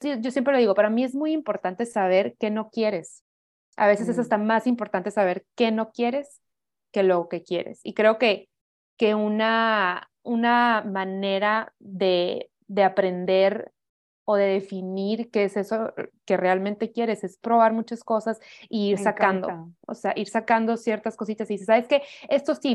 yo siempre lo digo, para mí es muy importante saber qué no quieres. A veces es mm. hasta más importante saber qué no quieres que lo que quieres. Y creo que, que una, una manera de, de aprender o de definir qué es eso que realmente quieres, es probar muchas cosas y ir sacando, o sea, ir sacando ciertas cositas y sabes que esto sí.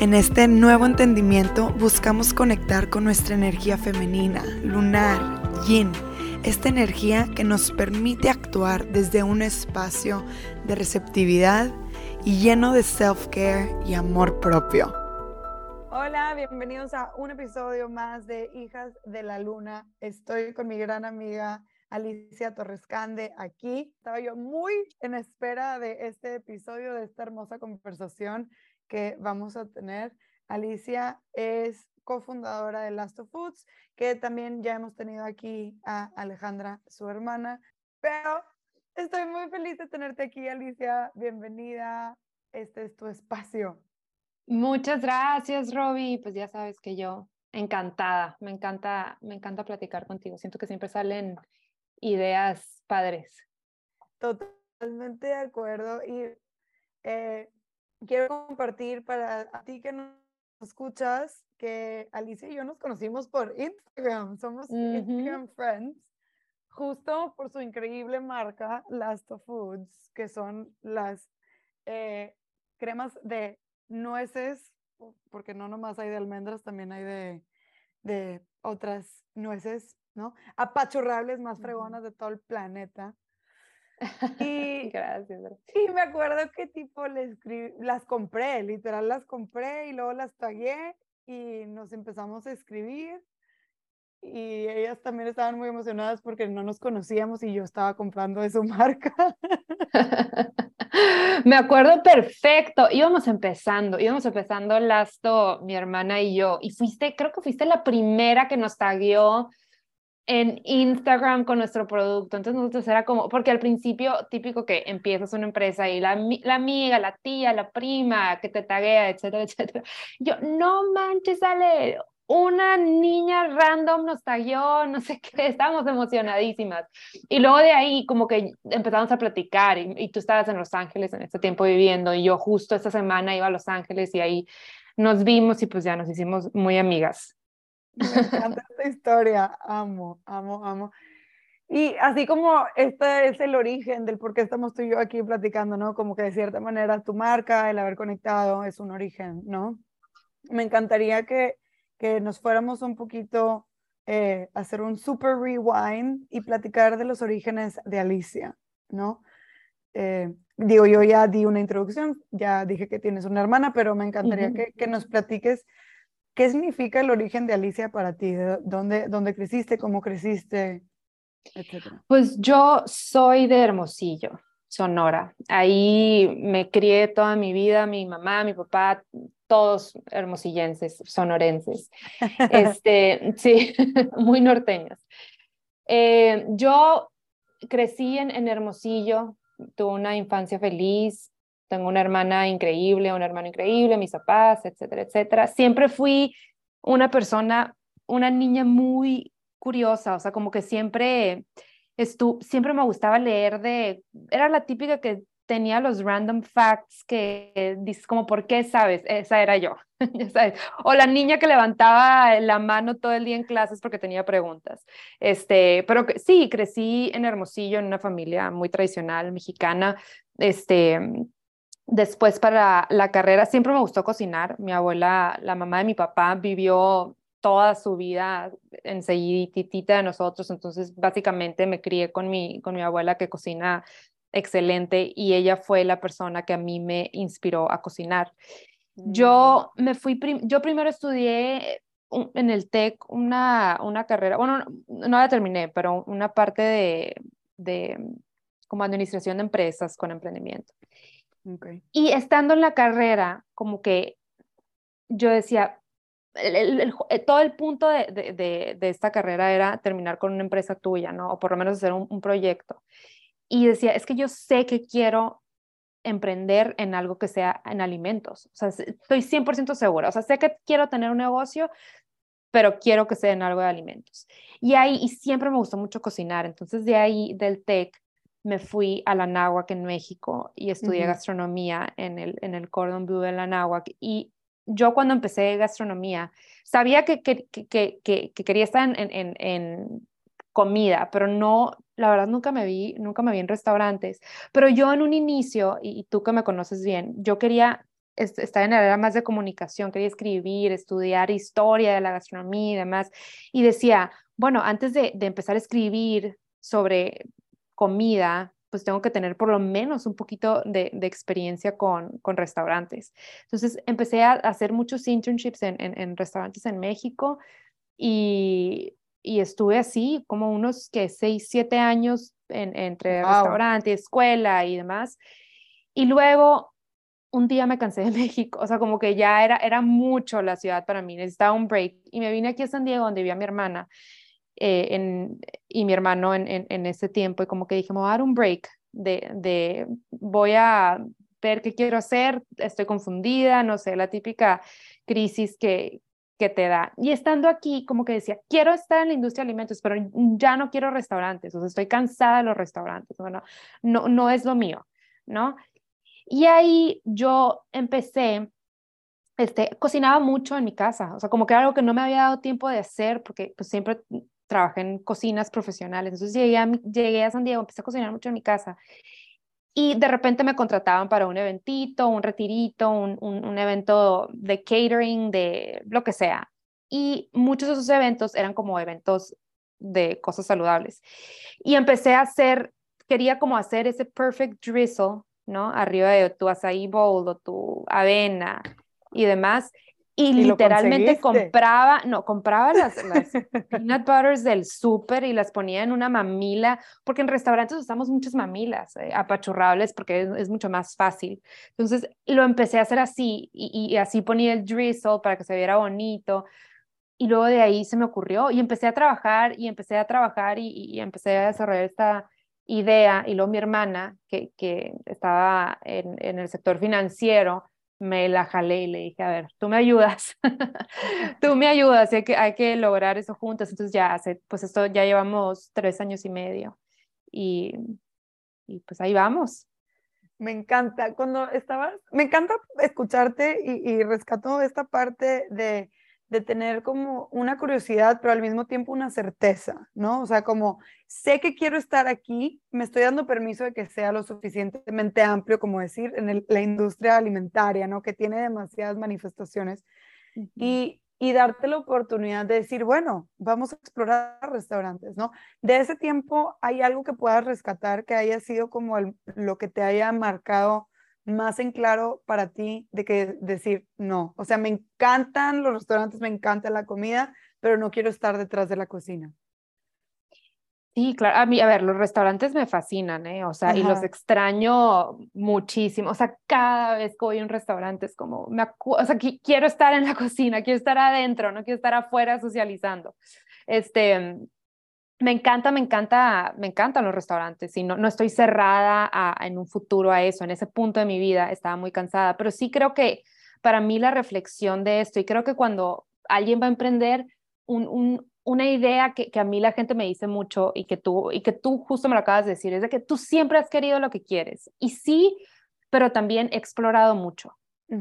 En este nuevo entendimiento buscamos conectar con nuestra energía femenina, lunar, yin, esta energía que nos permite actuar desde un espacio de receptividad y lleno de self-care y amor propio. Hola, bienvenidos a un episodio más de Hijas de la Luna. Estoy con mi gran amiga Alicia Torrescande aquí. Estaba yo muy en espera de este episodio, de esta hermosa conversación que vamos a tener. Alicia es cofundadora de Last of Foods, que también ya hemos tenido aquí a Alejandra, su hermana. Pero estoy muy feliz de tenerte aquí, Alicia. Bienvenida. Este es tu espacio. Muchas gracias, Robbie. Pues ya sabes que yo encantada, me encanta, me encanta platicar contigo. Siento que siempre salen ideas padres. Totalmente de acuerdo. Y eh, quiero compartir para ti que nos escuchas que Alicia y yo nos conocimos por Instagram, somos Instagram Friends, justo por su increíble marca Last of Foods, que son las eh, cremas de nueces, porque no nomás hay de almendras, también hay de, de otras nueces, ¿no? Apachurrables más fregonas de todo el planeta. Y, Gracias. Y me acuerdo que tipo les las compré, literal las compré y luego las tagué y nos empezamos a escribir y ellas también estaban muy emocionadas porque no nos conocíamos y yo estaba comprando de su marca. Me acuerdo perfecto, íbamos empezando, íbamos empezando Lasto, mi hermana y yo, y fuiste, creo que fuiste la primera que nos tagueó en Instagram con nuestro producto. Entonces nosotros era como, porque al principio típico que empiezas una empresa y la, la amiga, la tía, la prima que te taguea, etcétera, etcétera. Yo, no manches, sale una niña random nos tagueó, no sé qué, estábamos emocionadísimas. Y luego de ahí como que empezamos a platicar y, y tú estabas en Los Ángeles en este tiempo viviendo y yo justo esta semana iba a Los Ángeles y ahí nos vimos y pues ya nos hicimos muy amigas. Me encanta esta historia, amo, amo, amo. Y así como este es el origen del por qué estamos tú y yo aquí platicando, ¿no? Como que de cierta manera tu marca, el haber conectado es un origen, ¿no? Me encantaría que, que nos fuéramos un poquito eh, hacer un super rewind y platicar de los orígenes de Alicia, ¿no? Eh, digo, yo ya di una introducción, ya dije que tienes una hermana, pero me encantaría que, que nos platiques ¿Qué significa el origen de Alicia para ti? ¿Dónde, dónde creciste? ¿Cómo creciste? Etcétera. Pues yo soy de Hermosillo, Sonora. Ahí me crié toda mi vida, mi mamá, mi papá, todos hermosillenses, sonorenses. Este, sí, muy norteños. Eh, yo crecí en, en Hermosillo, tuve una infancia feliz, tengo una hermana increíble, un hermano increíble, mis papás, etcétera, etcétera. Siempre fui una persona, una niña muy curiosa, o sea, como que siempre, estu siempre me gustaba leer de, era la típica que tenía los random facts que dices como, ¿por qué sabes? Esa era yo, ya sabes. O la niña que levantaba la mano todo el día en clases porque tenía preguntas. Este, pero sí, crecí en Hermosillo, en una familia muy tradicional mexicana. Este, Después para la carrera siempre me gustó cocinar. Mi abuela, la mamá de mi papá, vivió toda su vida enseguidita de nosotros, entonces básicamente me crié con mi, con mi abuela que cocina excelente y ella fue la persona que a mí me inspiró a cocinar. Yo mm. me fui, yo primero estudié en el TEC una, una carrera, bueno, no, la terminé, pero una parte de, de como administración de empresas con emprendimiento. Y estando en la carrera, como que yo decía, eh, todo el punto de, de, de, esta carrera era terminar con una empresa tuya, ¿no? O por lo menos hacer un, un proyecto. Y decía, es que yo sé que quiero emprender en algo que sea en alimentos. O sea, estoy 100% segura. O sea, sé que quiero tener un negocio, pero quiero que sea en algo de alimentos. Y ahí, y siempre me gustó mucho cocinar. Entonces, de ahí, del TEC, me fui a la Náhuac en México y estudié gastronomía en el, en el Cordon Bleu de la Náhuac. Y yo cuando empecé gastronomía, sabía que, que, que, que quería estar en, en, en, comida, pero no, la verdad nunca me vi, nunca me vi en restaurantes. Pero yo en un inicio, y, tú que me conoces bien, yo quería estar en la área más de comunicación, quería escribir, estudiar historia de la gastronomía y demás. Y decía, bueno, antes de, de empezar a escribir sobre comida, pues tengo que tener por lo menos un poquito de, de experiencia con, con, restaurantes. Entonces empecé a hacer muchos internships en, en, en restaurantes en México y, y, estuve así como unos que seis, siete años en, entre restaurante, escuela y demás. Y luego un día me cansé de México, o sea, como que ya era, era mucho la ciudad para mí, necesitaba un break y me vine aquí a San Diego donde vivía mi hermana eh, en, y mi hermano en, en, en, ese tiempo y como que dije, me voy a dar un break de, de, voy a ver qué quiero hacer, estoy confundida, no sé, la típica crisis que, que te da. Y estando aquí, como que decía, quiero estar en la industria de alimentos, pero ya no quiero restaurantes, o sea, estoy cansada de los restaurantes, bueno, no, no es lo mío, ¿no? Y ahí yo empecé este, cocinaba mucho en mi casa, o sea, como que era algo que no me había dado tiempo de hacer, porque pues siempre trabajé en cocinas profesionales. Entonces llegué a, llegué a San Diego, empecé a cocinar mucho en mi casa. Y de repente me contrataban para un eventito, un retirito, un, un, evento de catering, de lo que sea. Y muchos de esos eventos eran como eventos de cosas saludables. Y empecé a hacer, quería como hacer ese perfect drizzle, ¿no? Arriba de tu acai bowl o tu avena y demás. Y, literalmente compraba, no, compraba las, las peanut butters del súper y las ponía en una mamila, porque en restaurantes usamos muchas mamilas eh, apachurrables porque es, mucho más fácil. Entonces lo empecé a hacer así y, y, así ponía el drizzle para que se viera bonito. Y luego de ahí se me ocurrió y empecé a trabajar y empecé a trabajar y, y empecé a desarrollar esta idea. Y luego mi hermana, que, que estaba en, en el sector financiero, me la jalé y le dije, a ver, tú me ayudas, tú me ayudas, hay que, hay que lograr eso juntos. Entonces ya hace, pues esto ya llevamos tres años y medio y, y pues ahí vamos. Me encanta, cuando estabas, me encanta escucharte y, y rescato esta parte de de tener como una curiosidad, pero al mismo tiempo una certeza, ¿no? O sea, como sé que quiero estar aquí, me estoy dando permiso de que sea lo suficientemente amplio, como decir, en la industria alimentaria, ¿no? Que tiene demasiadas manifestaciones. y, y, darte la oportunidad de decir, bueno, vamos a explorar restaurantes, ¿no? De ese tiempo, ¿hay algo que puedas rescatar que haya sido como el, lo que te haya marcado más en claro para ti de que decir no? O sea, me encantan los restaurantes, me encanta la comida, pero no quiero estar detrás de la cocina. Sí, claro. A mí, a ver, los restaurantes me fascinan, ¿eh? O sea, y los extraño muchísimo. O sea, cada vez que voy a un restaurante es como, me o sea, quiero estar en la cocina, quiero estar adentro, no quiero estar afuera socializando. Este, me encanta, me encanta, me encantan los restaurantes y no, no estoy cerrada a, en un futuro a eso. En ese punto de mi vida estaba muy cansada, pero sí creo que para mí la reflexión de esto y creo que cuando alguien va a emprender un, un, una idea que, que, a mí la gente me dice mucho y que tú y que tú justo me lo acabas de decir es de que tú siempre has querido lo que quieres y sí, pero también he explorado mucho.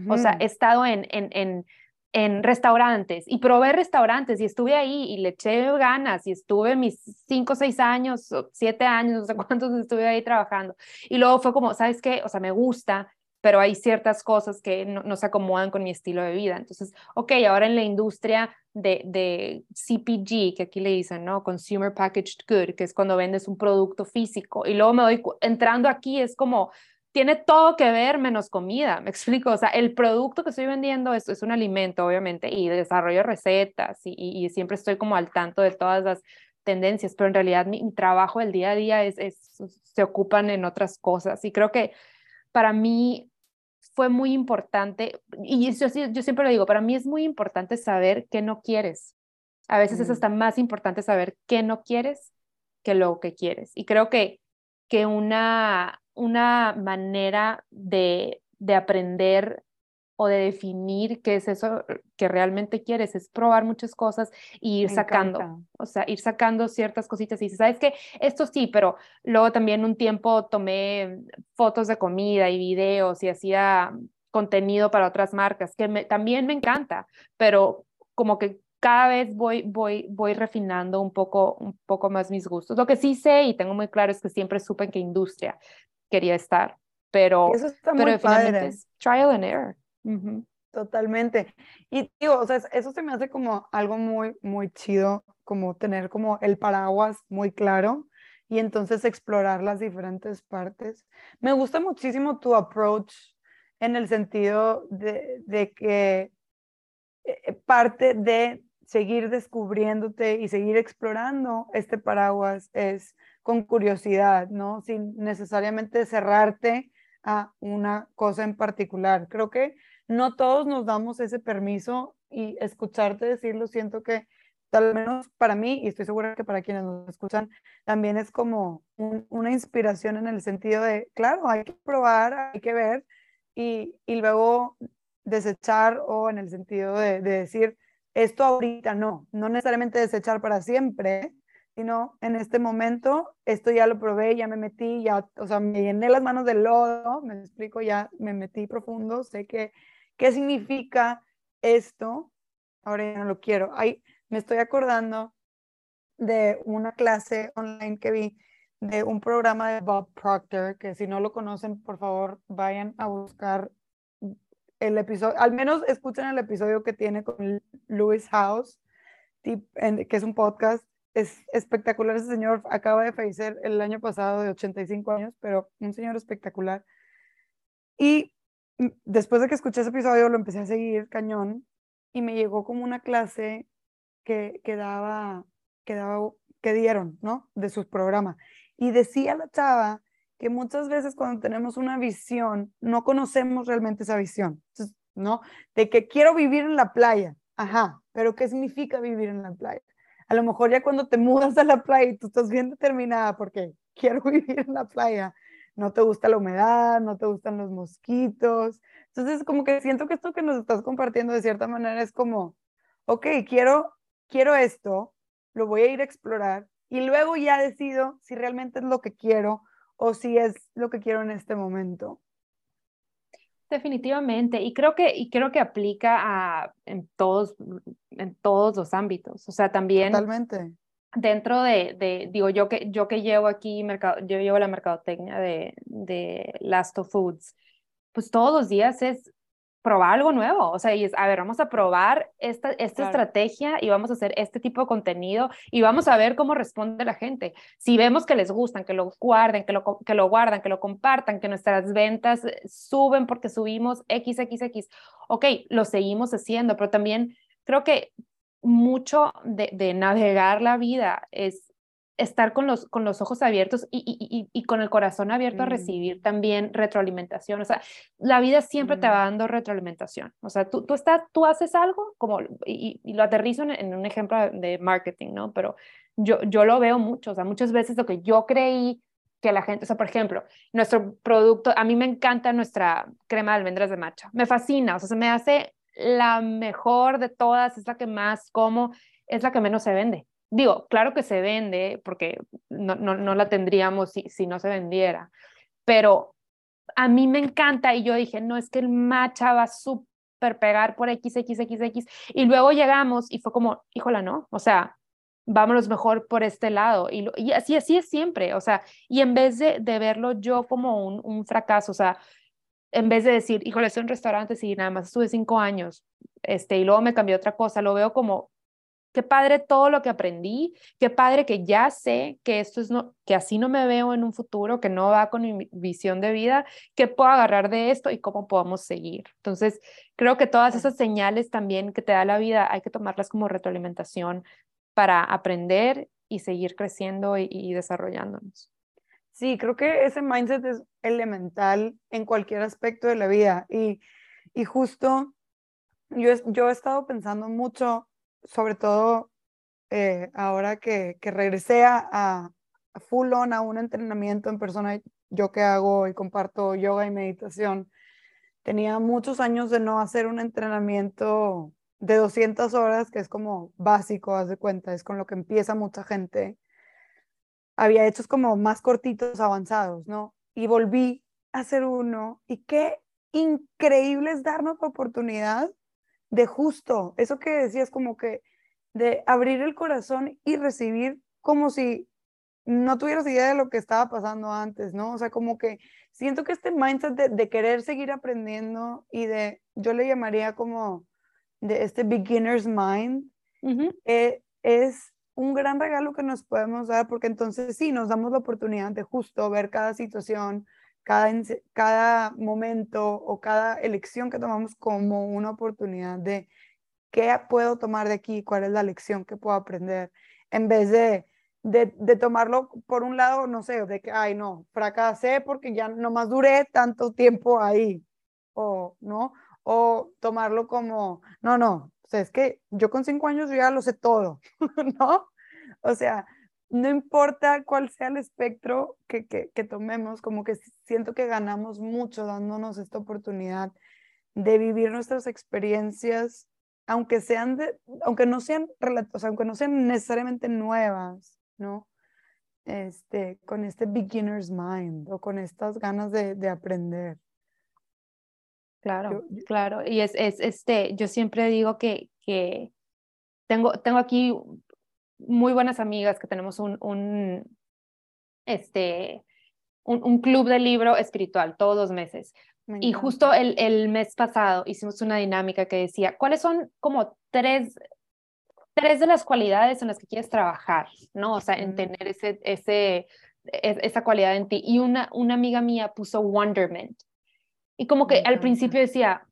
O sea, he estado en, en, en en restaurantes y probé restaurantes y estuve ahí y le eché ganas y estuve mis cinco, seis años, siete años, no sé cuántos estuve ahí trabajando. Y luego fue como, ¿sabes qué? O sea, me gusta, pero hay ciertas cosas que no, se acomodan con mi estilo de vida. Entonces, ok, ahora en la industria de, de CPG, que aquí le dicen, ¿no? Consumer Packaged Good, que es cuando vendes un producto físico. Y luego me doy, entrando aquí es como, tiene todo que ver menos comida, me explico, o sea, el producto que estoy vendiendo es, es un alimento, obviamente, y desarrollo recetas y, y, siempre estoy como al tanto de todas las tendencias, pero en realidad mi, trabajo del día a día es, es, se ocupan en otras cosas y creo que para mí fue muy importante, y yo, yo siempre lo digo, para mí es muy importante saber qué no quieres. A veces es mm. hasta más importante saber qué no quieres que lo que quieres. Y creo que, que una, una manera de, de aprender o de definir qué es eso que realmente quieres, es probar muchas cosas y ir sacando, o sea, ir sacando ciertas cositas y sabes que esto sí, pero luego también un tiempo tomé fotos de comida y videos y hacía contenido para otras marcas, que también me encanta, pero como que cada vez voy, voy, voy refinando un poco, un poco más mis gustos. Lo que sí sé y tengo muy claro es que siempre supe en qué industria quería estar, pero, Eso está pero definitivamente es trial and error. Totalmente. Y digo, o sea, eso se me hace como algo muy, muy chido, como tener como el paraguas muy claro y entonces explorar las diferentes partes. Me gusta muchísimo tu approach en el sentido de, de que eh, parte de seguir descubriéndote y seguir explorando este paraguas es con curiosidad, ¿no? Sin necesariamente cerrarte a una cosa en particular. Creo que no todos nos damos ese permiso y escucharte decirlo, siento que tal menos para mí, y estoy segura que para quienes nos escuchan, también es como una inspiración en el sentido de, claro, hay que probar, hay que ver y, y luego desechar o en el sentido de, de decir, esto ahorita no, no necesariamente desechar para siempre, sino en este momento, esto ya lo probé, ya me metí, ya, o sea, me llené las manos de lodo, me explico, ya me metí profundo, sé que, qué significa esto, ahora ya no lo quiero. Ahí me estoy acordando de una clase online que vi de un programa de Bob Proctor, que si no lo conocen, por favor, vayan a buscar el episodio, al menos escuchen el episodio que tiene con Louis House, que es un podcast. Es espectacular ese señor, acaba de fallecer el año pasado de 85 años, pero un señor espectacular. Y después de que escuché ese episodio, lo empecé a seguir cañón y me llegó como una clase que, que daba, que dieron, ¿no? De sus programas. Y decía la chava que muchas veces cuando tenemos una visión, no conocemos realmente esa visión, ¿no? De que quiero vivir en la playa, ajá, pero ¿qué significa vivir en la playa? A lo mejor ya cuando te mudas a la playa y tú estás bien determinada porque quiero vivir en la playa, no te gusta la humedad, no te gustan los mosquitos. Entonces, como que siento que esto que nos estás compartiendo de cierta manera es como, ok, quiero, quiero esto, lo voy a ir a explorar y luego ya decido si realmente es lo que quiero o si es lo que quiero en este momento. Definitivamente, y creo que, y creo que aplica a, en, todos, en todos los ámbitos, o sea, también... Totalmente. Dentro de, de, digo, yo que, yo que llevo aquí, mercado, yo llevo la mercadotecnia de, de Last of Foods, pues todos los días es probar algo nuevo, o sea, y es, a ver, vamos a probar esta, esta estrategia y vamos a hacer este tipo de contenido y vamos a ver cómo responde la gente. Si vemos que les gustan, que lo guarden, que lo, que lo guardan, que lo compartan, que nuestras ventas eh, suben porque subimos XXX, ok, lo seguimos haciendo, pero también creo que mucho de, de navegar la vida es estar con los, con los ojos abiertos y, y, con el corazón abierto a mm. recibir también retroalimentación. O sea, la vida siempre te va mm. dando retroalimentación. O sea, tú, tú, estás, tú haces algo como, y, lo aterrizo en, un ejemplo de marketing, ¿no? Pero yo, yo lo veo mucho. O sea, muchas veces lo que yo creí que la gente, o sea, por ejemplo, nuestro producto, a mí me encanta nuestra crema de almendras de matcha. Me fascina. O sea, se me hace la mejor de todas, es la que más como, es la que menos se vende Digo, claro que se vende porque no, no, no la tendríamos si, si no se vendiera, pero a mí me encanta y yo dije, no, es que el matcha va a súper pegar por X, X, X, X. Y luego llegamos y fue como, híjola, no, o sea, vámonos mejor por este lado. Y, y así, así es siempre, o sea, y en vez de, de verlo yo como un, un, fracaso, o sea, en vez de decir, híjole, estoy en un restaurante y nada más estuve cinco años, este, y luego me cambió otra cosa, lo veo como, qué padre todo lo que aprendí, qué padre que ya sé que esto es no, que así no me veo en un futuro, que no va con mi visión de vida, qué puedo agarrar de esto y cómo podemos seguir. Entonces, creo que todas esas señales también que te da la vida hay que tomarlas como retroalimentación para aprender y seguir creciendo y, desarrollándonos. Sí, creo que ese mindset es elemental en cualquier aspecto de la vida y, y justo yo, yo he estado pensando mucho, sobre todo eh, ahora que, que regresé a, full on a un entrenamiento en persona, yo que hago y comparto yoga y meditación, tenía muchos años de no hacer un entrenamiento de 200 horas, que es como básico, haz de cuenta, es con lo que empieza mucha gente. Había hechos como más cortitos, avanzados, ¿no? Y volví a hacer uno y qué increíble es darnos la oportunidad de justo, eso que decías como que de abrir el corazón y recibir como si no tuvieras idea de lo que estaba pasando antes, ¿no? O sea, como que siento que este mindset de, querer seguir aprendiendo y de, yo le llamaría como de este beginner's mind, eh, es un gran regalo que nos podemos dar porque entonces sí, nos damos la oportunidad de justo ver cada situación, cada, cada momento o cada elección que tomamos como una oportunidad de qué puedo tomar de aquí, cuál es la lección que puedo aprender, en vez de, de, de tomarlo por un lado, no sé, de que, ay, no, fracasé porque ya no más duré tanto tiempo ahí, o, ¿no? O tomarlo como, no, no, o sea, es que yo con cinco años ya lo sé todo, ¿no? O sea, no importa cuál sea el espectro que, que, que, tomemos, como que siento que ganamos mucho dándonos esta oportunidad de vivir nuestras experiencias, aunque, sean de, aunque, no, sean, o sea, aunque no sean necesariamente nuevas, ¿no? Este, con este beginner's mind o con estas ganas de, de aprender. Claro, claro. Y es, es, este, yo siempre digo que, que tengo, tengo aquí muy buenas amigas que tenemos un, un este, un, club de libro espiritual todos los meses. y justo el, el, mes pasado hicimos una dinámica que decía, ¿cuáles son como tres, tres de las cualidades en las que quieres trabajar? ¿No? O sea, en mm. tener ese, ese, e, esa cualidad en ti. Y una, una amiga mía puso wonderment. Y como que al principio decía,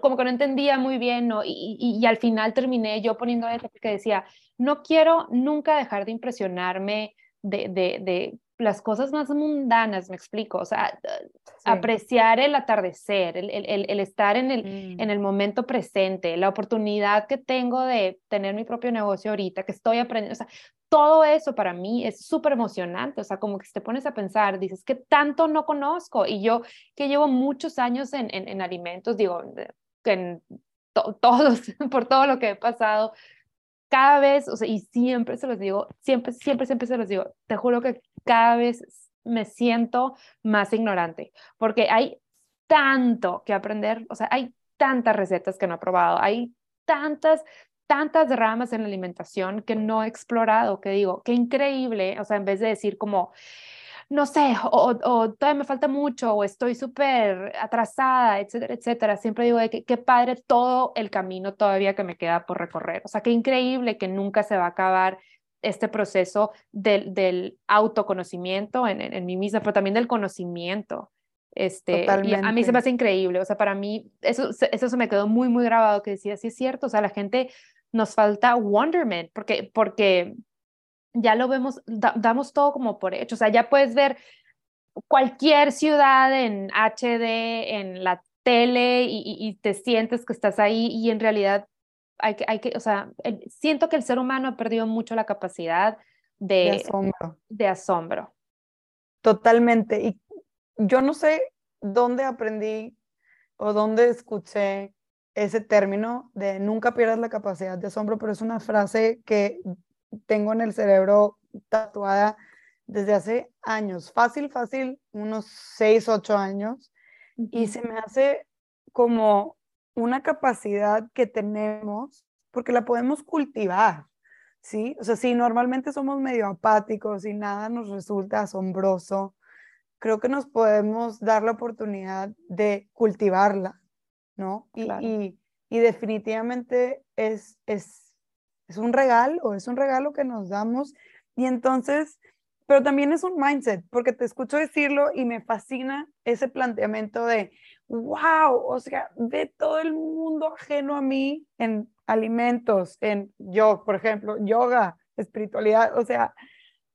como que no entendía muy bien, ¿no? Y, y, al final terminé yo poniendo eso que decía, no quiero nunca dejar de impresionarme de, de, de las cosas más mundanas, me explico, o sea, apreciar el atardecer, el, el, el estar en el, mm. en el momento presente, la oportunidad que tengo de tener mi propio negocio ahorita, que estoy aprendiendo, o sea, todo eso para mí es súper emocionante, o sea, como que te pones a pensar, dices, que tanto no conozco? Y yo que llevo muchos años en, en, en alimentos, digo, en todos, por todo lo que he pasado, cada vez, o sea, y siempre se los digo, siempre, siempre, siempre se los digo, te juro que cada vez me siento más ignorante, porque hay tanto que aprender, o sea, hay tantas recetas que no he probado, hay tantas, tantas ramas en la alimentación que no he explorado, que digo, qué increíble, o sea, en vez de decir como, no sé, o, todavía me falta mucho, o estoy súper atrasada, etcétera, etcétera. Siempre digo que qué padre todo el camino todavía que me queda por recorrer. O sea, qué increíble que nunca se va a acabar este proceso del, del autoconocimiento en, en, mí misma, pero también del conocimiento. Este, a mí se me hace increíble, o sea, para mí eso, eso se me quedó muy, muy grabado, que decía, sí es cierto, o sea, la gente nos falta wonderment, porque, porque ya lo vemos, damos todo como por hecho, o sea, ya puedes ver cualquier ciudad en HD, en la tele y, te sientes que estás ahí y en realidad hay que, hay que o sea, siento que el ser humano ha perdido mucho la capacidad de, de asombro. De asombro. Totalmente. Y yo no sé dónde aprendí o dónde escuché ese término de nunca pierdas la capacidad de asombro, pero es una frase que tengo en el cerebro tatuada desde hace años, fácil, fácil, unos 6, 8 años, y se me hace como una capacidad que tenemos porque la podemos cultivar, ¿sí? O sea, si normalmente somos medio apáticos y nada nos resulta asombroso, creo que nos podemos dar la oportunidad de cultivarla, ¿no? Y, y, y definitivamente es, es es un regalo, es un regalo que nos damos. Y entonces, pero también es un mindset, porque te escucho decirlo y me fascina ese planteamiento de, wow, o sea, ve todo el mundo ajeno a mí en alimentos, en yo, por ejemplo, yoga, espiritualidad, o sea,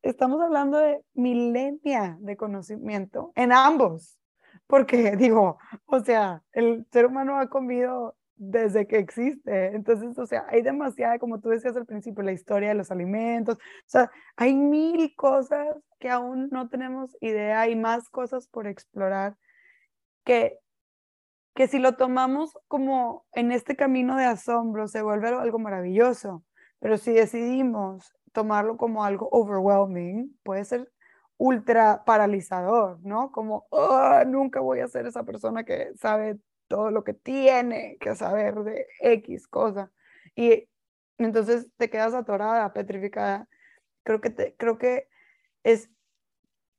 estamos hablando de milenia de conocimiento en ambos, porque digo, o sea, el ser humano ha comido desde que existe. Entonces, o sea, hay demasiada, como tú decías al principio, la historia de los alimentos. O sea, hay mil cosas que aún no tenemos idea, hay más cosas por explorar que, que si lo tomamos como en este camino de asombro, se vuelve algo maravilloso. Pero si decidimos tomarlo como algo overwhelming, puede ser ultra paralizador, ¿no? Como, oh, nunca voy a ser esa persona que sabe todo lo que tiene que saber de X cosa. Y entonces te quedas atorada, petrificada. Creo que, creo que es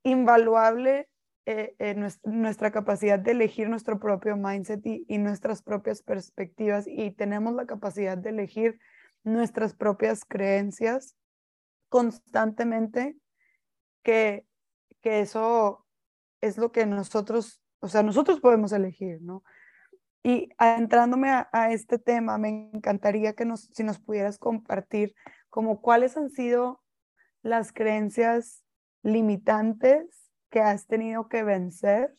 invaluable eh, eh, nuestra, capacidad de elegir nuestro propio mindset y, y, nuestras propias perspectivas y tenemos la capacidad de elegir nuestras propias creencias constantemente, que, que eso es lo que nosotros, o sea, nosotros podemos elegir, ¿no? Y entrándome a, este tema, me encantaría que nos, si nos pudieras compartir como cuáles han sido las creencias limitantes que has tenido que vencer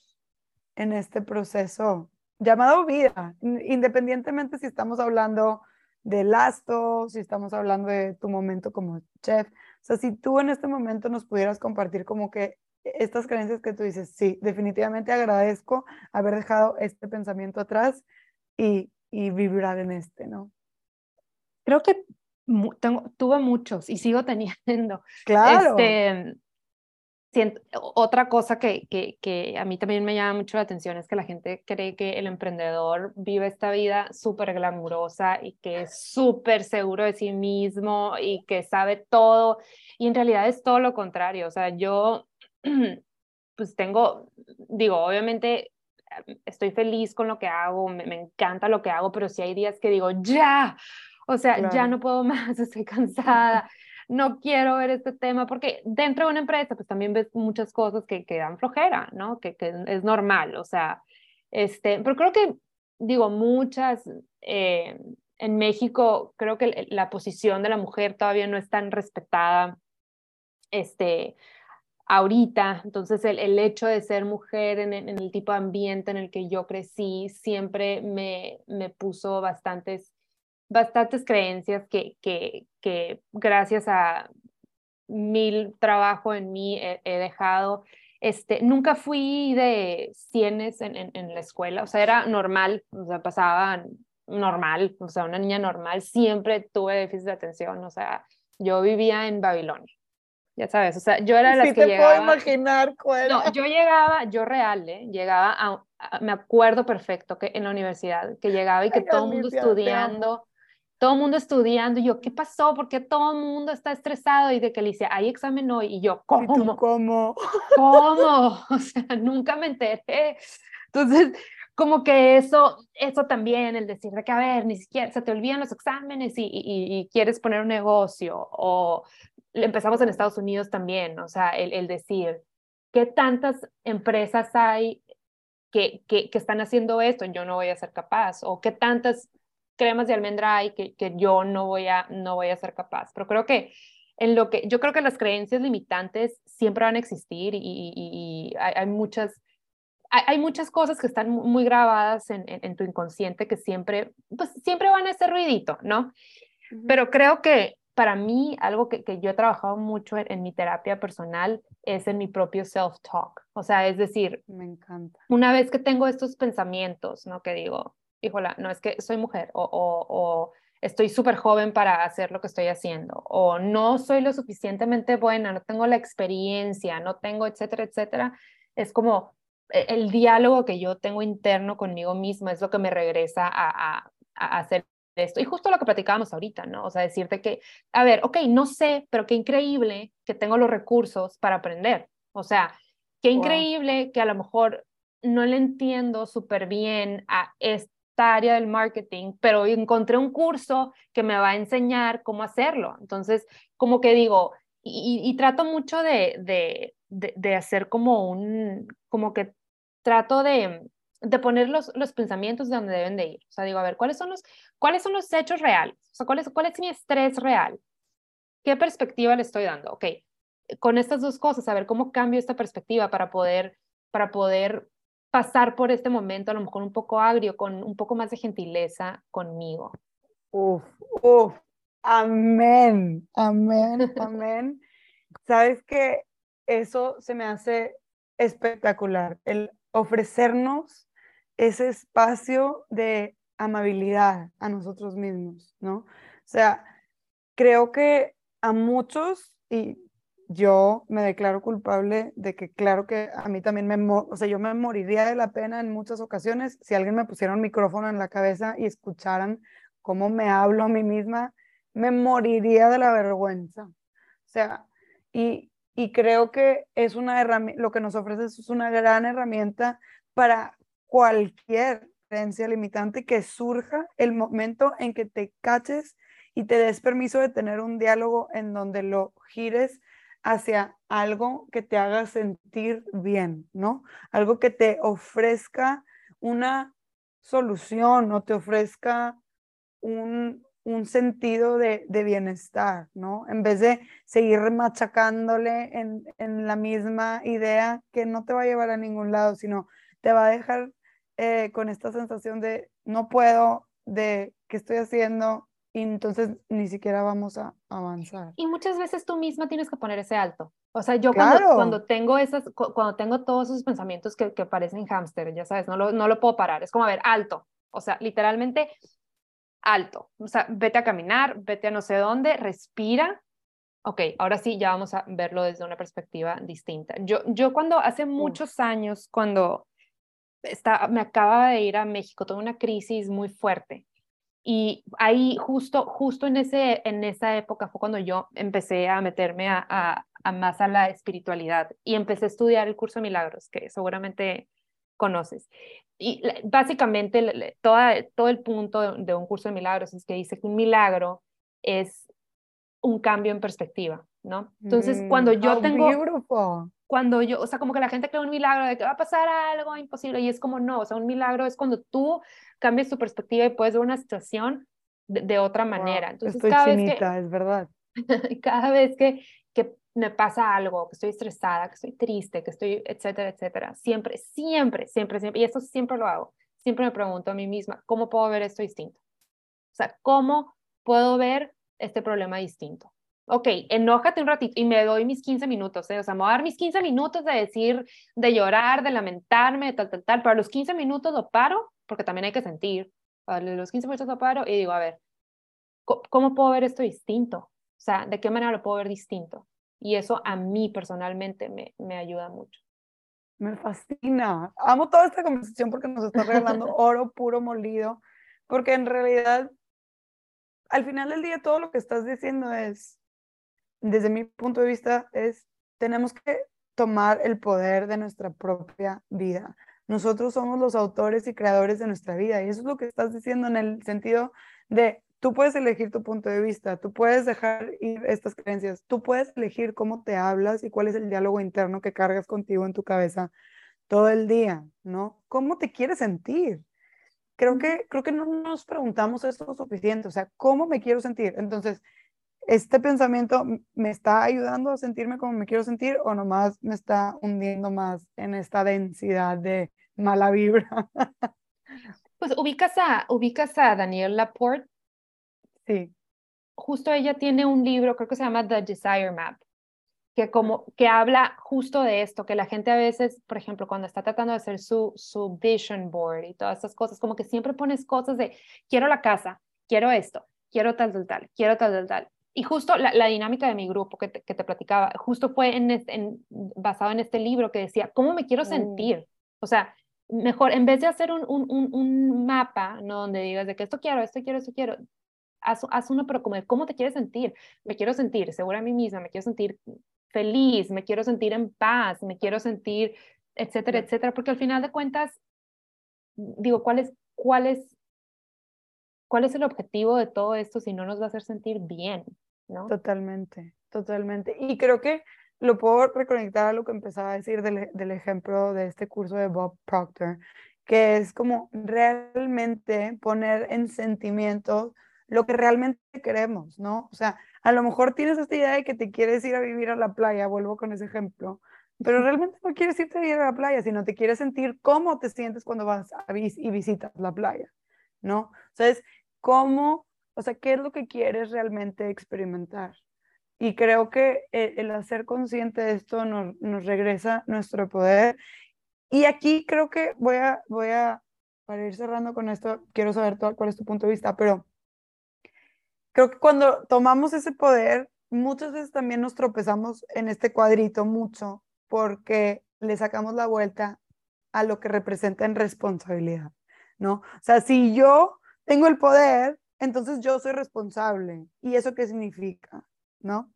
en este proceso llamado vida, independientemente si estamos hablando de lasto, si estamos hablando de tu momento como chef. O sea, si tú en este momento nos pudieras compartir como que estas creencias que tú dices, sí, definitivamente agradezco haber dejado este pensamiento atrás y, y vibrar en este, ¿no? Creo que tengo, tuve muchos y sigo teniendo. Claro. Este, otra cosa que, que, que, a mí también me llama mucho la atención es que la gente cree que el emprendedor vive esta vida súper glamurosa y que es súper seguro de sí mismo y que sabe todo. Y en realidad es todo lo contrario. O sea, yo pues tengo, digo, obviamente estoy feliz con lo que hago, me, encanta lo que hago, pero si hay días que digo, ya, o sea, ya no puedo más, estoy cansada, no quiero ver este tema, porque dentro de una empresa, pues también ves muchas cosas que, que dan flojera, ¿no? Que, que, es normal, o sea, este, pero creo que, digo, muchas, eh, en México, creo que la posición de la mujer todavía no es tan respetada, este, ahorita. Entonces, el, el hecho de ser mujer en, en, el tipo de ambiente en el que yo crecí siempre me, me puso bastantes, bastantes creencias que, que, que gracias a mil trabajo en mí he, dejado. Este, nunca fui de cienes en, en, en, la escuela, o sea, era normal, o sea, pasaba normal, o sea, una niña normal, siempre tuve déficit de atención, o sea, yo vivía en Babilonia ya sabes, o sea, yo era la sí que te puedo imaginar cuál. No, yo llegaba, yo real, ¿eh? llegaba a, me acuerdo perfecto que en la universidad, que llegaba y que todo el mundo estudiando, todo el mundo estudiando, y yo, ¿qué pasó? ¿Por qué todo el mundo está estresado? Y de que le dice, hay examen hoy, y yo, ¿cómo? ¿Y tú cómo? ¿Cómo? O sea, nunca me enteré. Entonces, como que eso, eso también, el decir de que, a ver, ni siquiera se te olvidan los exámenes y, y, y quieres poner un negocio, o empezamos en Estados Unidos también, o sea, el, el decir, ¿qué tantas empresas hay que, que, que, están haciendo esto? Yo no voy a ser capaz, o qué tantas cremas de almendra hay que, que yo no voy, a, no voy a ser capaz. Pero creo que en lo que, yo creo que las creencias limitantes siempre van a existir y, y, y hay, hay, muchas... Hay, hay, muchas cosas que están muy grabadas en, en, en, tu inconsciente que siempre, pues siempre van a hacer ruidito, ¿no? Pero creo que para mí, algo que, que yo he trabajado mucho en, en, mi terapia personal es en mi propio self-talk. O sea, es decir, me encanta. Una vez que tengo estos pensamientos, ¿no? Que digo, híjola, no es que soy mujer o, o, o estoy súper joven para hacer lo que estoy haciendo o no soy lo suficientemente buena, no tengo la experiencia, no tengo, etcétera, etcétera. Es como e, el diálogo que yo tengo interno conmigo misma es lo que me regresa a, a, a hacer esto. Y justo lo que platicábamos ahorita, ¿no? O sea, decirte que, a ver, ok, no sé, pero qué increíble que tengo los recursos para aprender. O sea, qué increíble wow. que a lo mejor no le entiendo súper bien a esta área del marketing, pero encontré un curso que me va a enseñar cómo hacerlo. Entonces, como que digo, y, trato mucho de, de, de, hacer como un, como que trato de, de poner los, los pensamientos de donde deben de ir. O sea, digo, a ver, ¿cuáles son los, cuáles son los hechos reales? O sea, ¿cuál es, cuál es mi estrés real? ¿Qué perspectiva le estoy dando? Ok, con estas dos cosas, a ver cómo cambio esta perspectiva para poder, para poder pasar por este momento, a lo mejor un poco agrio, con un poco más de gentileza conmigo. Uf, uf, amén, amén, amén. Sabes que eso se me hace espectacular, el ofrecernos ese espacio de amabilidad a nosotros mismos, ¿no? O sea, creo que a muchos, y yo me declaro culpable de que claro que a mí también me, o sea, yo me moriría de la pena en muchas ocasiones si alguien me pusiera un micrófono en la cabeza y escucharan cómo me hablo a mí misma, me moriría de la vergüenza. O sea, y, y creo que es una herramienta, lo que nos ofrece es una gran herramienta para cualquier creencia limitante que surja el momento en que te caches y te des permiso de tener un diálogo en donde lo gires hacia algo que te haga sentir bien, ¿no? Algo que te ofrezca una solución o te ofrezca un, sentido de, bienestar, ¿no? En vez de seguir machacándole en, en, la misma idea que no te va a llevar a ningún lado, sino te va a dejar eh, con esta sensación de no puedo, de qué estoy haciendo, y entonces ni siquiera vamos a avanzar. Y muchas veces tú misma tienes que poner ese alto. O sea, yo cuando, cuando, tengo esas, cuando tengo todos esos pensamientos que, que parecen hámster, ya sabes, no lo, no lo puedo parar. Es como, a ver, alto. O sea, literalmente alto. O sea, vete a caminar, vete a no sé dónde, respira. Ok, ahora sí, ya vamos a verlo desde una perspectiva distinta. Yo, yo cuando hace muchos años, cuando está, me acababa de ir a México, tuve una crisis muy fuerte y ahí justo, justo en, ese, en esa época fue cuando yo empecé a meterme a, a, más a la espiritualidad y empecé a estudiar el curso de milagros, que seguramente conoces. Y básicamente toda, todo el punto de, un curso de milagros es que dice que un milagro es un cambio en perspectiva, ¿no? Entonces, mm, cuando yo tengo cuando yo, o sea, como que la gente cree un milagro de que va a pasar algo imposible y es como no, o sea, un milagro es cuando tú cambias tu perspectiva y puedes ver una situación de, otra manera. Entonces, estoy cada chinita, vez que, es verdad. cada vez que, que me pasa algo, que estoy estresada, que estoy triste, que estoy, etcétera, etcétera, siempre, siempre, siempre, siempre, y eso siempre lo hago, siempre me pregunto a mí misma, ¿cómo puedo ver esto distinto? O sea, ¿cómo puedo ver este problema distinto? Ok, enójate un ratito y me doy mis 15 minutos, ¿eh? o sea, me voy a dar mis 15 minutos de decir, de llorar, de lamentarme, de tal, tal, tal, pero a los 15 minutos lo paro, porque también hay que sentir, a los 15 minutos lo paro y digo, a ver, ¿cómo puedo ver esto distinto? O sea, ¿de qué manera lo puedo ver distinto? Y eso a mí personalmente me, me ayuda mucho. Me fascina. Amo toda esta conversación porque nos está regalando oro puro molido, porque en realidad, al final del día, todo lo que estás diciendo es, desde mi punto de vista, es, tenemos que tomar el poder de nuestra propia vida. Nosotros somos los autores y creadores de nuestra vida. Y eso es lo que estás diciendo en el sentido de, tú puedes elegir tu punto de vista, tú puedes dejar ir estas creencias, tú puedes elegir cómo te hablas y cuál es el diálogo interno que cargas contigo en tu cabeza todo el día, ¿no? ¿Cómo te quieres sentir? Creo que, creo que no nos preguntamos esto suficiente, o sea, ¿cómo me quiero sentir? Entonces, este pensamiento me está ayudando a sentirme como me quiero sentir o nomás me está hundiendo más en esta densidad de mala vibra. Pues ubicas a, ubicas a Danielle Laporte. Sí. Justo ella tiene un libro, creo que se llama The Desire Map, que como que habla justo de esto, que la gente a veces, por ejemplo, cuando está tratando de hacer su, su vision board y todas esas cosas, como que siempre pones cosas de quiero la casa, quiero esto, quiero tal, tal, tal, quiero tal, tal, tal y justo la, dinámica de mi grupo que te, que te platicaba, justo fue en, en, basado en este libro que decía, ¿cómo me quiero mm. sentir? O sea, mejor, en vez de hacer un, un, un, mapa, ¿no? Donde digas de que esto quiero, esto quiero, esto quiero, haz, haz uno, pero como de cómo te quieres sentir. Me quiero sentir segura a mí misma, me quiero sentir feliz, me quiero sentir en paz, me quiero sentir, etcétera, etcétera, porque al final de cuentas, digo, ¿cuál es, cuál es ¿cuál es el objetivo de todo esto si no nos va a hacer sentir bien? ¿no? Totalmente, totalmente. Y creo que lo puedo reconectar a lo que empezaba a decir del, del ejemplo de este curso de Bob Proctor, que es como realmente poner en sentimiento lo que realmente queremos, ¿no? O sea, a lo mejor tienes esta idea de que te quieres ir a vivir a la playa, vuelvo con ese ejemplo, pero realmente no quieres irte a vivir a la playa, sino te quieres sentir cómo te sientes cuando vas a y visitas la playa, ¿no? O sea, es cómo, o sea, qué es lo que quieres realmente experimentar. Y creo que el, hacer consciente de esto nos, regresa nuestro poder. Y aquí creo que voy a, voy a, para ir cerrando con esto, quiero saber cuál es tu punto de vista, pero creo que cuando tomamos ese poder, muchas veces también nos tropezamos en este cuadrito mucho porque le sacamos la vuelta a lo que representa en responsabilidad, ¿no? O sea, si yo tengo el poder, entonces yo soy responsable. ¿Y eso qué significa? ¿No?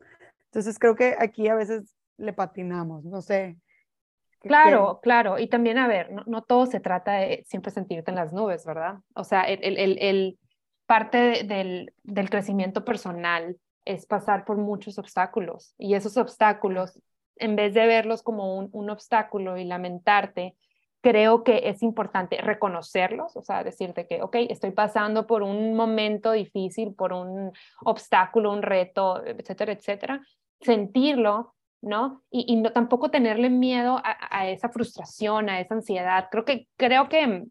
Entonces creo que aquí a veces le patinamos, no sé. Claro, claro. Y también, a ver, no, todo se trata de siempre sentirte en las nubes, ¿verdad? O sea, el, parte del, del crecimiento personal es pasar por muchos obstáculos y esos obstáculos en vez de verlos como un, obstáculo y lamentarte, creo que es importante reconocerlos, o sea, decirte que, ok, estoy pasando por un momento difícil, por un obstáculo, un reto, etcétera, etcétera, sentirlo, ¿no? Y, no, tampoco tenerle miedo a, a, esa frustración, a esa ansiedad. Creo que, creo que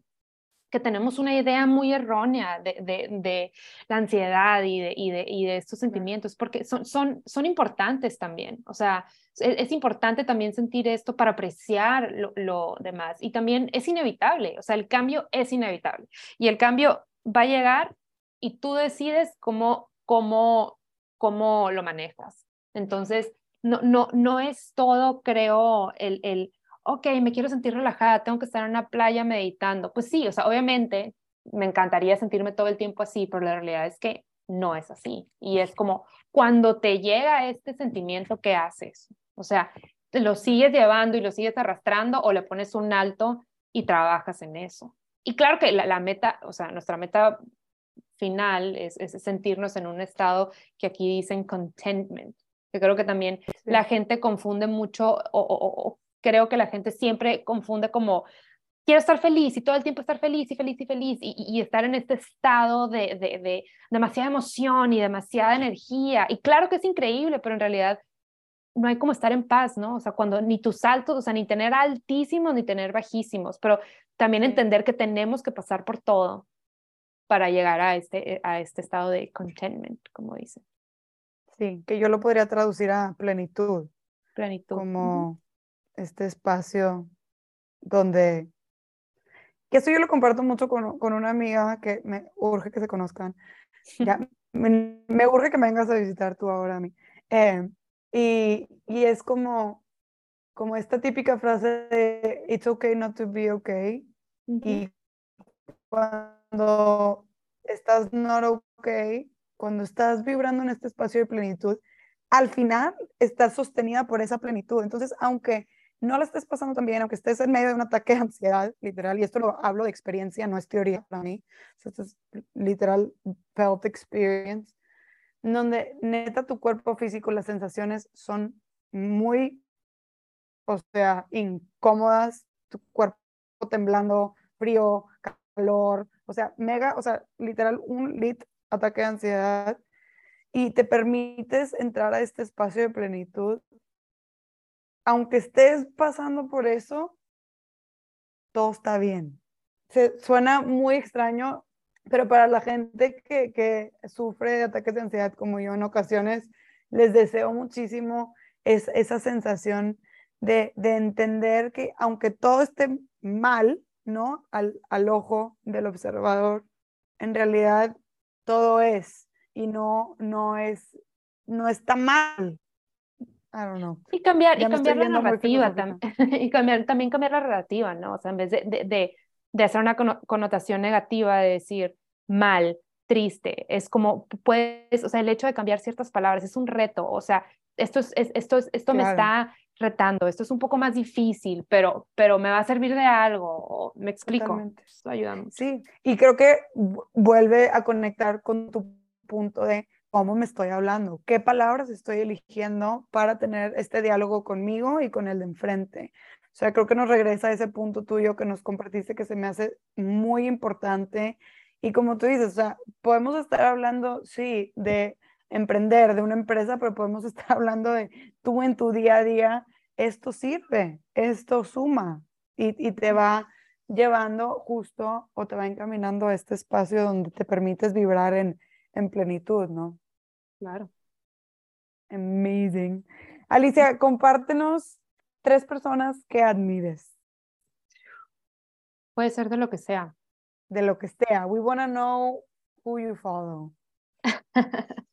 que tenemos una idea muy errónea de, de, la ansiedad y de, y de, y de estos sentimientos, porque son, son, son importantes también. O sea, es, es importante también sentir esto para apreciar lo, lo, demás. Y también es inevitable, o sea, el cambio es inevitable. Y el cambio va a llegar y tú decides cómo, cómo, cómo lo manejas. Entonces, no, no, no es todo, creo, el, el ok, me quiero sentir relajada, tengo que estar en una playa meditando. Pues sí, o sea, obviamente me encantaría sentirme todo el tiempo así, pero la realidad es que no es así. Y es como cuando te llega este sentimiento, ¿qué haces? O sea, lo sigues llevando y lo sigues arrastrando o le pones un alto y trabajas en eso. Y claro que la, meta, o sea, nuestra meta final es, es, sentirnos en un estado que aquí dicen contentment, que creo que también la gente confunde mucho o, o, creo que la gente siempre confunde como quiero estar feliz y todo el tiempo estar feliz y feliz y feliz y, estar en este estado de, de, demasiada emoción y demasiada energía. Y claro que es increíble, pero en realidad no hay como estar en paz, ¿no? O sea, cuando ni tus altos, o sea, ni tener altísimos ni tener bajísimos, pero también entender que tenemos que pasar por todo para llegar a este, a este estado de contentment, como dice. Sí, que yo lo podría traducir a plenitud. Plenitud. Como este espacio donde, que eso yo lo comparto mucho con, con una amiga que me urge que se conozcan. Ya, me, me, urge que me vengas a visitar tú ahora a mí. Eh, y, y es como, como esta típica frase de it's okay not to be okay. Y cuando estás not okay, cuando estás vibrando en este espacio de plenitud, al final estás sostenida por esa plenitud. Entonces, aunque no la estés pasando tan bien, aunque estés en medio de un ataque de ansiedad, literal, y esto lo hablo de experiencia, no es teoría para mí, esto es literal felt experience, donde neta tu cuerpo físico, las sensaciones son muy, o sea, incómodas, tu cuerpo temblando, frío, calor, o sea, mega, o sea, literal un lit ataque de ansiedad y te permites entrar a este espacio de plenitud aunque estés pasando por eso, todo está bien. Se, suena muy extraño, pero para la gente que, sufre de ataques de ansiedad como yo en ocasiones, les deseo muchísimo es, esa sensación de, de, entender que aunque todo esté mal, ¿no? Al, al ojo del observador, en realidad todo es y no, no es, no está mal, y cambiar, y cambiar la narrativa también, y cambiar, también cambiar la narrativa, ¿no? O sea, en vez de, de, de, hacer una connotación negativa, de decir mal, triste, es como puedes, o sea, el hecho de cambiar ciertas palabras es un reto, o sea, esto, es, esto, esto me está retando, esto es un poco más difícil, pero, pero me va a servir de algo, me explico. Esto ayuda mucho. Sí, y creo que vuelve a conectar con tu punto de cómo me estoy hablando, qué palabras estoy eligiendo para tener este diálogo conmigo y con el de enfrente. O sea, creo que nos regresa a ese punto tuyo que nos compartiste que se me hace muy importante. Y como tú dices, o sea, podemos estar hablando, sí, de emprender, de una empresa, pero podemos estar hablando de tú en tu día a día, esto sirve, esto suma y, y te va llevando justo o te va encaminando a este espacio donde te permites vibrar en, en plenitud, ¿no? Claro. Amazing. Alicia, compártenos tres personas que admires. Puede ser de lo que sea. De lo que sea. We want to know who you follow.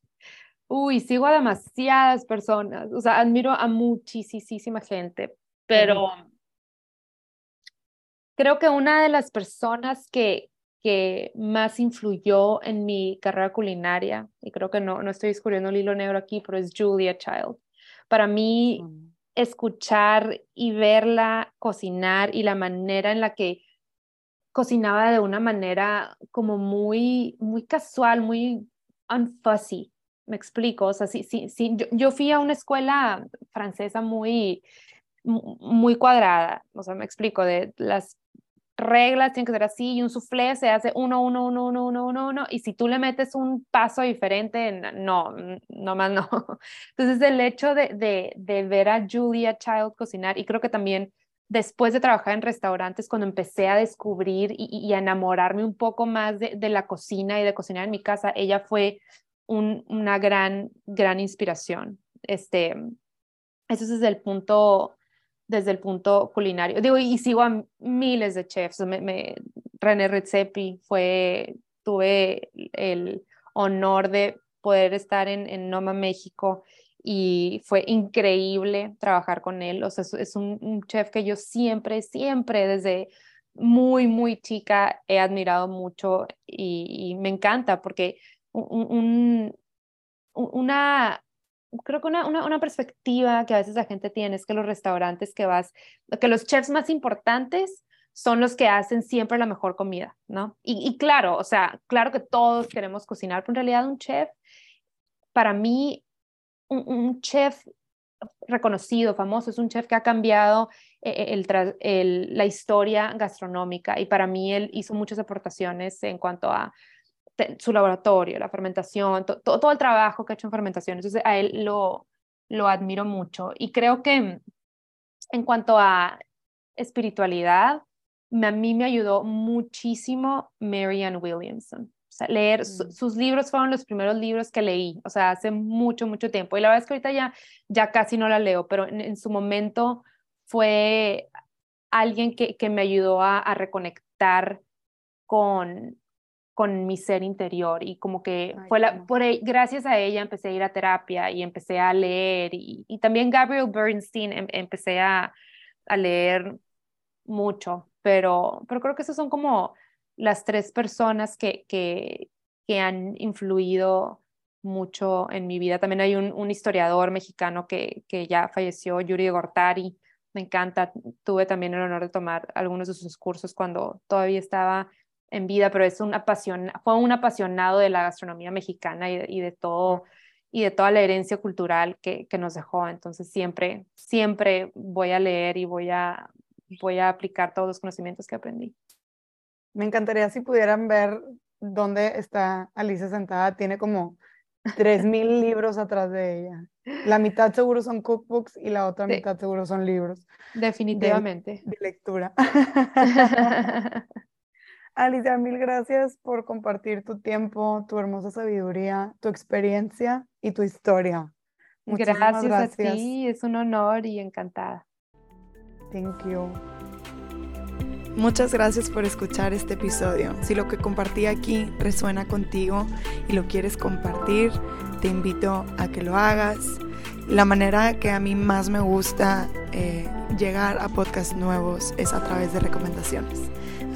Uy, sigo a demasiadas personas. O sea, admiro a muchísima gente, pero creo que una de las personas que, que más influyó en mi carrera culinaria, y creo que no, no estoy descubriendo el hilo negro aquí, pero es Julia Child. Para mí, mm. escuchar y verla cocinar y la manera en la que cocinaba de una manera como muy, muy casual, muy unfussy, me explico, o sea, sí, sí, sí, yo, yo fui a una escuela francesa muy, muy cuadrada, o sea, me explico, de las reglas tienen que ser así y un soufflé se hace uno, uno, uno, uno, uno, uno, uno, y si tú le metes un paso diferente, no, no más no. Entonces el hecho de, de, de ver a Julia Child cocinar, y creo que también después de trabajar en restaurantes, cuando empecé a descubrir y, y a enamorarme un poco más de, de, la cocina y de cocinar en mi casa, ella fue un, una gran, gran inspiración. Este, eso es el punto desde el punto culinario. Digo, y sigo a miles de chefs. René Redzepi fue, tuve el honor de poder estar en, Noma, México, y fue increíble trabajar con él. O sea, es un, chef que yo siempre, siempre, desde muy, muy chica, he admirado mucho y, me encanta porque un, una creo que una, una, perspectiva que a veces la gente tiene es que los restaurantes que vas, que los chefs más importantes son los que hacen siempre la mejor comida, ¿no? Y, claro, o sea, claro que todos queremos cocinar, pero en realidad un chef, para mí, un, chef reconocido, famoso, es un chef que ha cambiado eh, el, el, la historia gastronómica y para mí él hizo muchas aportaciones en cuanto a su laboratorio, la fermentación, todo el trabajo que ha hecho en fermentación. Entonces, a él lo, lo admiro mucho. Y creo que en cuanto a espiritualidad, a mí me ayudó muchísimo Marianne Williamson. O sea, leer mm. sus libros fueron los primeros libros que leí, o sea, hace mucho, mucho tiempo. Y la verdad es que ahorita ya, ya casi no la leo, pero en, su momento fue alguien que, que me ayudó a, a reconectar con, con mi ser interior y como que fue la, por, e, gracias a ella empecé a ir a terapia y empecé a leer y, y también Gabriel Bernstein em, empecé a, a, leer mucho, pero, pero creo que esas son como las tres personas que, que, que han influido mucho en mi vida. También hay un, un historiador mexicano que, que ya falleció, Yuri Gortari, me encanta, tuve también el honor de tomar algunos de sus cursos cuando todavía estaba en vida, pero es un apasiona, fue un apasionado de la gastronomía mexicana y de, todo y de toda la herencia cultural que, que, nos dejó. Entonces siempre, siempre voy a leer y voy a, voy a aplicar todos los conocimientos que aprendí. Me encantaría si pudieran ver dónde está Alicia sentada. Tiene como 3.000 libros atrás de ella. La mitad seguro son cookbooks y la otra mitad seguro son libros. Definitivamente. de lectura. Alicia, mil gracias por compartir tu tiempo, tu hermosa sabiduría, tu experiencia y tu historia. gracias, gracias, a ti, es un honor y encantada. Thank you. Muchas gracias por escuchar este episodio. Si lo que compartí aquí resuena contigo y lo quieres compartir, te invito a que lo hagas. La manera que a mí más me gusta eh, llegar a podcasts nuevos es a través de recomendaciones.